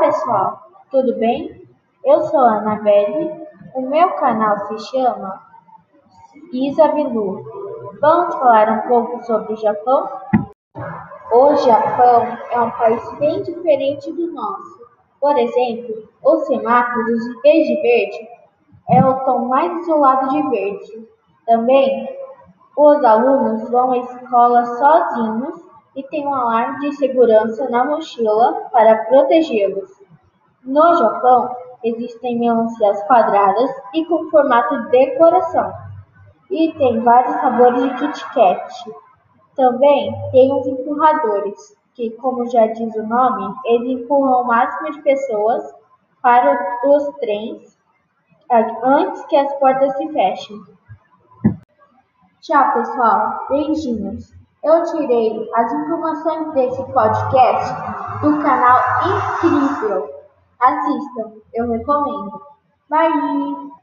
pessoal, tudo bem? Eu sou a Anabelle, o meu canal se chama Isabilu. Vamos falar um pouco sobre o Japão? O Japão é um país bem diferente do nosso. Por exemplo, os semáforos, em vez de verde, é o tom mais isolado de verde. Também, os alunos vão à escola sozinhos e têm um alarme de segurança na mochila para protegê-los. No Japão, existem melancias quadradas e com formato de coração, e tem vários sabores de Kit Kat. Também tem os empurradores, que, como já diz o nome, eles empurram o máximo de pessoas para os trens antes que as portas se fechem. Tchau, pessoal. Beijinhos. Eu tirei as informações desse podcast do canal Incrível. Assistam, eu recomendo. Bye!